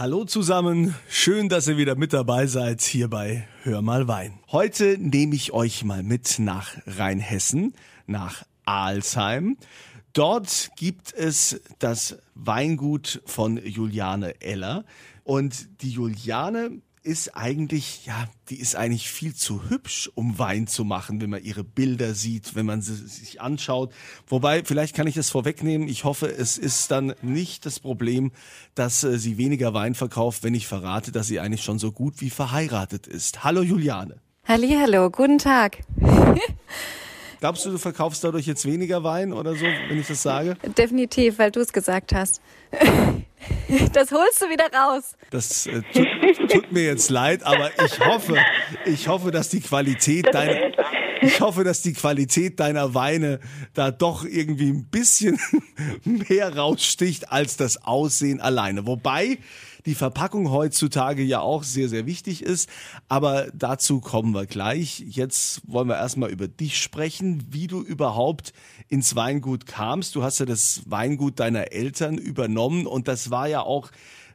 Hallo zusammen, schön, dass ihr wieder mit dabei seid hier bei Hör mal Wein. Heute nehme ich euch mal mit nach Rheinhessen, nach Alsheim. Dort gibt es das Weingut von Juliane Eller und die Juliane ist eigentlich, ja, die ist eigentlich viel zu hübsch, um Wein zu machen, wenn man ihre Bilder sieht, wenn man sie sich anschaut. Wobei, vielleicht kann ich das vorwegnehmen. Ich hoffe, es ist dann nicht das Problem, dass äh, sie weniger Wein verkauft, wenn ich verrate, dass sie eigentlich schon so gut wie verheiratet ist. Hallo Juliane. Hallo, guten Tag. Glaubst du, du verkaufst dadurch jetzt weniger Wein oder so, wenn ich das sage? Definitiv, weil du es gesagt hast. Das holst du wieder raus. Das äh, tut, tut, mir jetzt leid, aber ich hoffe, ich hoffe, dass die Qualität deiner, ich hoffe, dass die Qualität deiner Weine da doch irgendwie ein bisschen mehr raussticht als das Aussehen alleine. Wobei die Verpackung heutzutage ja auch sehr, sehr wichtig ist. Aber dazu kommen wir gleich. Jetzt wollen wir erstmal über dich sprechen, wie du überhaupt ins Weingut kamst. Du hast ja das Weingut deiner Eltern übernommen und das war ja auch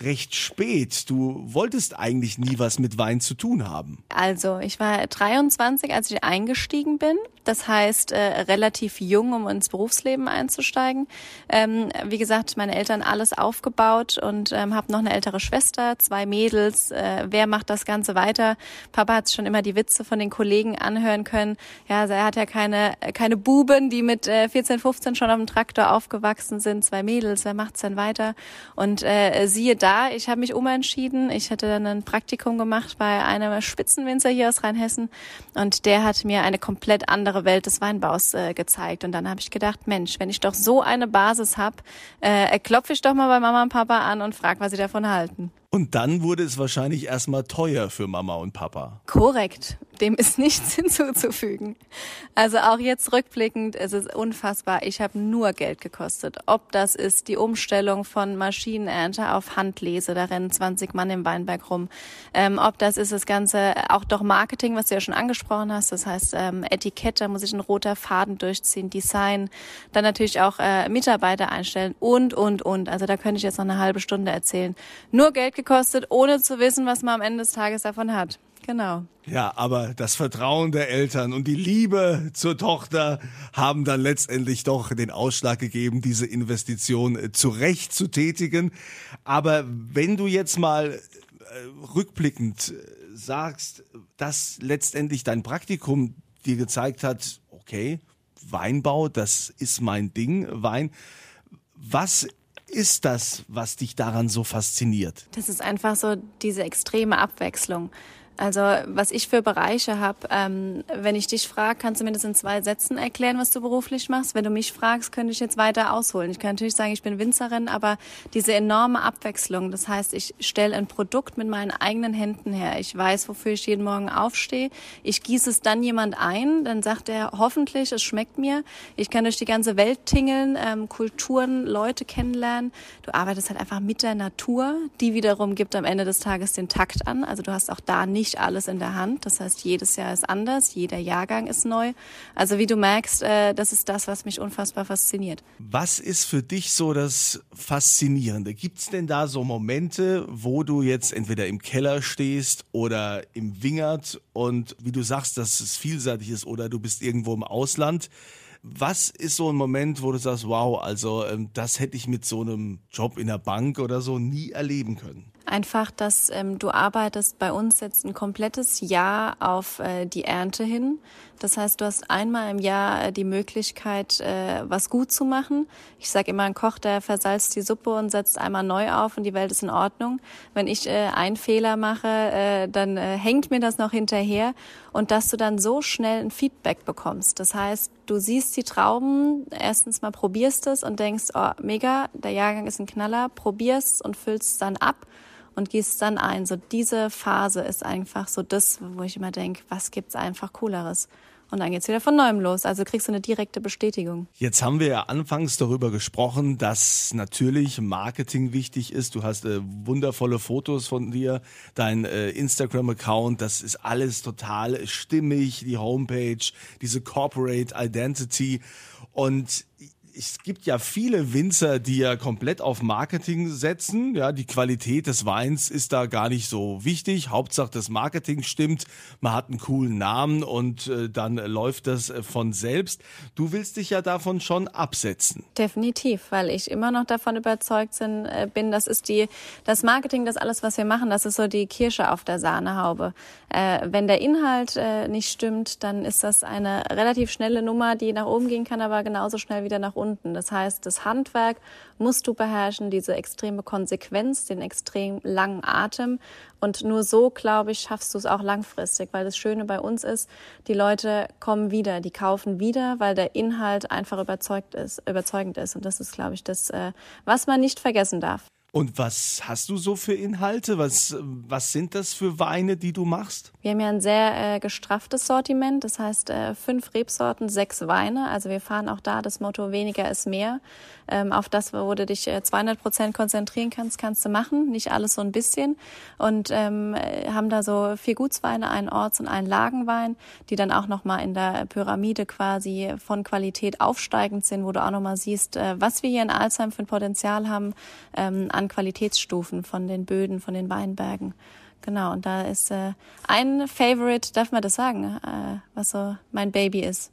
recht spät. Du wolltest eigentlich nie was mit Wein zu tun haben. Also, ich war 23, als ich eingestiegen bin. Das heißt, äh, relativ jung, um ins Berufsleben einzusteigen. Ähm, wie gesagt, meine Eltern alles aufgebaut und ähm, habe noch eine ältere Schwester, zwei Mädels. Äh, wer macht das Ganze weiter? Papa hat schon immer die Witze von den Kollegen anhören können. Ja, also er hat ja keine, keine Buben, die mit äh, 14, 15 schon auf dem Traktor aufgewachsen sind. Zwei Mädels, wer macht's denn weiter? Und äh, siehe da, ich habe mich umentschieden. Ich hatte dann ein Praktikum gemacht bei einem Spitzenwinzer hier aus Rheinhessen und der hat mir eine komplett andere andere Welt des Weinbaus äh, gezeigt. Und dann habe ich gedacht, Mensch, wenn ich doch so eine Basis habe, äh, klopfe ich doch mal bei Mama und Papa an und frage, was sie davon halten. Und dann wurde es wahrscheinlich erstmal teuer für Mama und Papa. Korrekt. Dem ist nichts hinzuzufügen. Also auch jetzt rückblickend, es ist unfassbar. Ich habe nur Geld gekostet. Ob das ist die Umstellung von Maschinenernte auf Handlese, da rennen 20 Mann im Weinberg rum. Ähm, ob das ist das Ganze, auch doch Marketing, was du ja schon angesprochen hast. Das heißt ähm, Etikett, da muss ich ein roter Faden durchziehen, Design, dann natürlich auch äh, Mitarbeiter einstellen und, und, und. Also da könnte ich jetzt noch eine halbe Stunde erzählen. Nur Geld gekostet, ohne zu wissen, was man am Ende des Tages davon hat. Genau. Ja, aber das Vertrauen der Eltern und die Liebe zur Tochter haben dann letztendlich doch den Ausschlag gegeben, diese Investition äh, zu Recht zu tätigen. Aber wenn du jetzt mal äh, rückblickend äh, sagst, dass letztendlich dein Praktikum dir gezeigt hat, okay, Weinbau, das ist mein Ding, Wein. Was ist das, was dich daran so fasziniert? Das ist einfach so diese extreme Abwechslung. Also was ich für Bereiche habe, ähm, wenn ich dich frage, kannst du mir das in zwei Sätzen erklären, was du beruflich machst? Wenn du mich fragst, könnte ich jetzt weiter ausholen. Ich kann natürlich sagen, ich bin Winzerin, aber diese enorme Abwechslung, das heißt, ich stelle ein Produkt mit meinen eigenen Händen her. Ich weiß, wofür ich jeden Morgen aufstehe. Ich gieße es dann jemand ein, dann sagt er hoffentlich, es schmeckt mir. Ich kann durch die ganze Welt tingeln, ähm, Kulturen, Leute kennenlernen. Du arbeitest halt einfach mit der Natur, die wiederum gibt am Ende des Tages den Takt an. Also du hast auch da nicht nicht alles in der Hand. Das heißt, jedes Jahr ist anders, jeder Jahrgang ist neu. Also wie du merkst, äh, das ist das, was mich unfassbar fasziniert. Was ist für dich so das Faszinierende? Gibt es denn da so Momente, wo du jetzt entweder im Keller stehst oder im Wingert und wie du sagst, dass es vielseitig ist oder du bist irgendwo im Ausland? Was ist so ein Moment, wo du sagst, wow, also ähm, das hätte ich mit so einem Job in der Bank oder so nie erleben können? Einfach, dass ähm, du arbeitest bei uns jetzt ein komplettes Jahr auf äh, die Ernte hin. Das heißt, du hast einmal im Jahr äh, die Möglichkeit, äh, was gut zu machen. Ich sage immer, ein Koch, der versalzt die Suppe und setzt einmal neu auf und die Welt ist in Ordnung. Wenn ich äh, einen Fehler mache, äh, dann äh, hängt mir das noch hinterher und dass du dann so schnell ein Feedback bekommst. Das heißt, du siehst die Trauben, erstens mal probierst es und denkst, oh, mega, der Jahrgang ist ein Knaller, probierst und füllst es dann ab und gießt dann ein. So diese Phase ist einfach so das, wo ich immer denke, was gibt's einfach cooleres? Und dann geht's wieder von neuem los. Also kriegst du eine direkte Bestätigung. Jetzt haben wir ja anfangs darüber gesprochen, dass natürlich Marketing wichtig ist. Du hast äh, wundervolle Fotos von dir, dein äh, Instagram-Account, das ist alles total stimmig, die Homepage, diese Corporate Identity. Und es gibt ja viele Winzer, die ja komplett auf Marketing setzen. Ja, die Qualität des Weins ist da gar nicht so wichtig. Hauptsache das Marketing stimmt. Man hat einen coolen Namen und äh, dann läuft das äh, von selbst. Du willst dich ja davon schon absetzen. Definitiv, weil ich immer noch davon überzeugt äh, bin, das ist die, das Marketing, das alles, was wir machen, das ist so die Kirsche auf der Sahnehaube. Äh, wenn der Inhalt äh, nicht stimmt, dann ist das eine relativ schnelle Nummer, die nach oben gehen kann, aber genauso schnell wieder nach unten. Das heißt, das Handwerk musst du beherrschen, diese extreme Konsequenz, den extrem langen Atem. Und nur so, glaube ich, schaffst du es auch langfristig, weil das Schöne bei uns ist, die Leute kommen wieder, die kaufen wieder, weil der Inhalt einfach überzeugt ist, überzeugend ist. Und das ist, glaube ich, das, äh, was man nicht vergessen darf. Und was hast du so für Inhalte? Was, was sind das für Weine, die du machst? Wir haben ja ein sehr äh, gestrafftes Sortiment. Das heißt, äh, fünf Rebsorten, sechs Weine. Also wir fahren auch da das Motto weniger ist mehr. Ähm, auf das, wo du dich äh, 200 Prozent konzentrieren kannst, kannst du machen. Nicht alles so ein bisschen. Und ähm, äh, haben da so vier Gutsweine, einen Orts- und einen Lagenwein, die dann auch nochmal in der Pyramide quasi von Qualität aufsteigend sind, wo du auch nochmal siehst, äh, was wir hier in Alzheim für ein Potenzial haben ähm, an Qualitätsstufen von den Böden, von den Weinbergen. Genau, und da ist äh, ein Favorite, darf man das sagen, äh, was so mein Baby ist.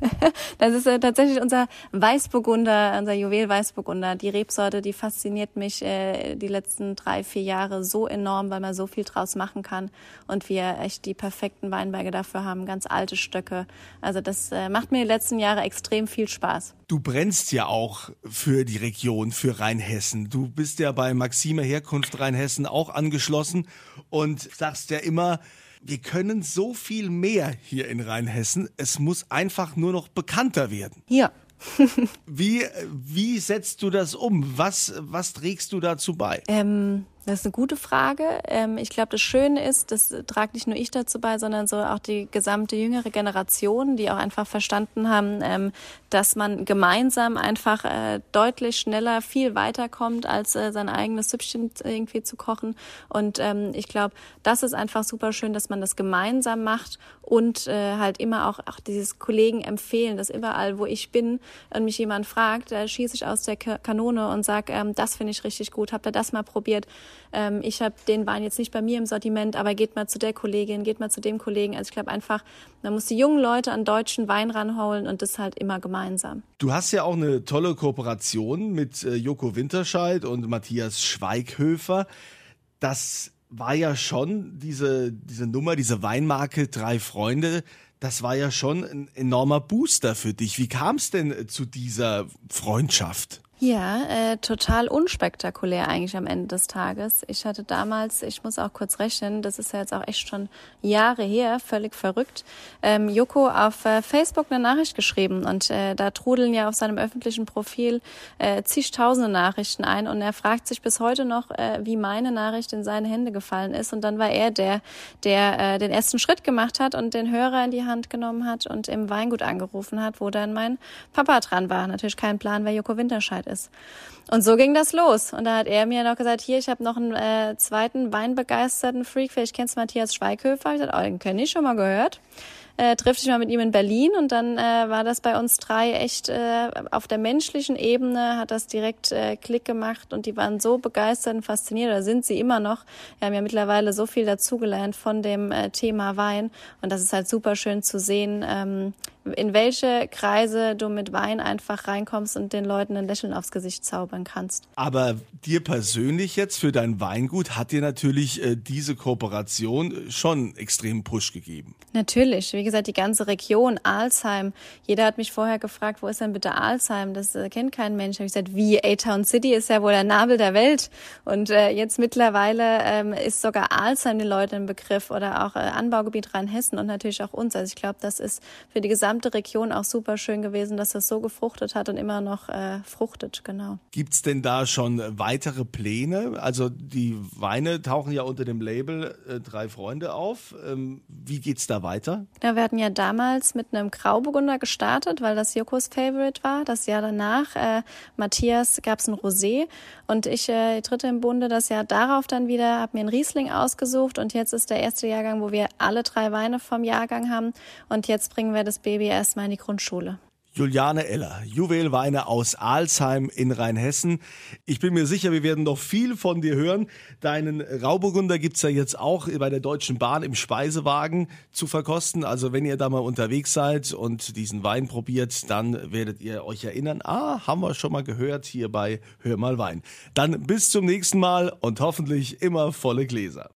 das ist äh, tatsächlich unser Weißburgunder, unser Juwel Weißburgunder. Die Rebsorte, die fasziniert mich äh, die letzten drei, vier Jahre so enorm, weil man so viel draus machen kann und wir echt die perfekten Weinberge dafür haben, ganz alte Stöcke. Also das äh, macht mir die letzten Jahre extrem viel Spaß. Du brennst ja auch für die Region, für Rheinhessen. Du bist ja bei Maxime Herkunft Rheinhessen auch angeschlossen und sagst ja immer, wir können so viel mehr hier in Rheinhessen. Es muss einfach nur noch bekannter werden. Ja. wie, wie setzt du das um? Was, was trägst du dazu bei? Ähm, das ist eine gute Frage. Ähm, ich glaube, das Schöne ist, das tragt nicht nur ich dazu bei, sondern so auch die gesamte jüngere Generation, die auch einfach verstanden haben, ähm, dass man gemeinsam einfach äh, deutlich schneller viel weiterkommt, als äh, sein eigenes Süppchen irgendwie zu kochen. Und ähm, ich glaube, das ist einfach super schön, dass man das gemeinsam macht und äh, halt immer auch, auch dieses Kollegen empfehlen, dass überall, wo ich bin und mich jemand fragt, schieße ich aus der Kanone und sage, das finde ich richtig gut, habt ihr das mal probiert? Ähm, ich habe den Wein jetzt nicht bei mir im Sortiment, aber geht mal zu der Kollegin, geht mal zu dem Kollegen. Also ich glaube einfach, man muss die jungen Leute an deutschen Wein ranholen und das halt immer gemeinsam. Du hast ja auch eine tolle Kooperation mit äh, Joko Winterscheid und Matthias Schweighöfer. Das war ja schon diese, diese Nummer, diese Weinmarke Drei Freunde. Das war ja schon ein enormer Booster für dich. Wie kam es denn zu dieser Freundschaft? Ja, äh, total unspektakulär eigentlich am Ende des Tages. Ich hatte damals, ich muss auch kurz rechnen, das ist ja jetzt auch echt schon Jahre her, völlig verrückt, ähm, Joko auf äh, Facebook eine Nachricht geschrieben und äh, da trudeln ja auf seinem öffentlichen Profil äh, zigtausende Nachrichten ein und er fragt sich bis heute noch, äh, wie meine Nachricht in seine Hände gefallen ist und dann war er der, der äh, den ersten Schritt gemacht hat und den Hörer in die Hand genommen hat und im Weingut angerufen hat, wo dann mein Papa dran war. Natürlich kein Plan, wer Joko Winterscheid Möglichkeit ist. Und so ging das los. Und da hat er mir noch gesagt, hier, ich habe noch einen äh, zweiten weinbegeisterten Freak, vielleicht kennst du Matthias Schweighöfer. Ich dachte, oh, den kenne ich schon mal gehört äh, trifft sich mal mit ihm in Berlin und dann äh, war das bei uns drei echt äh, auf der menschlichen Ebene hat das direkt äh, Klick gemacht und die waren so begeistert und fasziniert oder sind sie immer noch. Wir haben ja mittlerweile so viel dazugelernt von dem äh, Thema Wein und das ist halt super schön zu sehen, ähm, in welche Kreise du mit Wein einfach reinkommst und den Leuten ein Lächeln aufs Gesicht zaubern kannst. Aber dir persönlich jetzt für dein Weingut hat dir natürlich äh, diese Kooperation schon extrem Push gegeben. Natürlich. Wie gesagt, die ganze Region, Alzheim. Jeder hat mich vorher gefragt, wo ist denn bitte Alzheim? Das äh, kennt kein Mensch. Habe ich gesagt, wie A-Town City ist ja wohl der Nabel der Welt. Und äh, jetzt mittlerweile ähm, ist sogar Alzheim den Leuten ein Begriff oder auch äh, Anbaugebiet Rheinhessen und natürlich auch uns. Also ich glaube, das ist für die gesamte Region auch super schön gewesen, dass das so gefruchtet hat und immer noch äh, fruchtet, genau. Gibt's denn da schon weitere Pläne? Also die Weine tauchen ja unter dem Label äh, Drei Freunde auf. Ähm, wie geht's da weiter? Ja, wir hatten ja damals mit einem Grauburgunder gestartet, weil das Jokos Favorite war. Das Jahr danach, äh, Matthias, gab es ein Rosé und ich, äh, dritte im Bunde, das Jahr darauf dann wieder, habe mir einen Riesling ausgesucht und jetzt ist der erste Jahrgang, wo wir alle drei Weine vom Jahrgang haben und jetzt bringen wir das Baby erstmal in die Grundschule. Juliane Eller, Juwelweine aus Alsheim in Rheinhessen. Ich bin mir sicher, wir werden noch viel von dir hören. Deinen Rauburgunder gibt's ja jetzt auch bei der Deutschen Bahn im Speisewagen zu verkosten. Also wenn ihr da mal unterwegs seid und diesen Wein probiert, dann werdet ihr euch erinnern, ah, haben wir schon mal gehört hier bei Hör mal Wein. Dann bis zum nächsten Mal und hoffentlich immer volle Gläser.